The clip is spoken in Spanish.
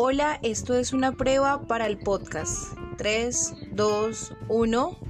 Hola, esto es una prueba para el podcast. 3, 2, 1.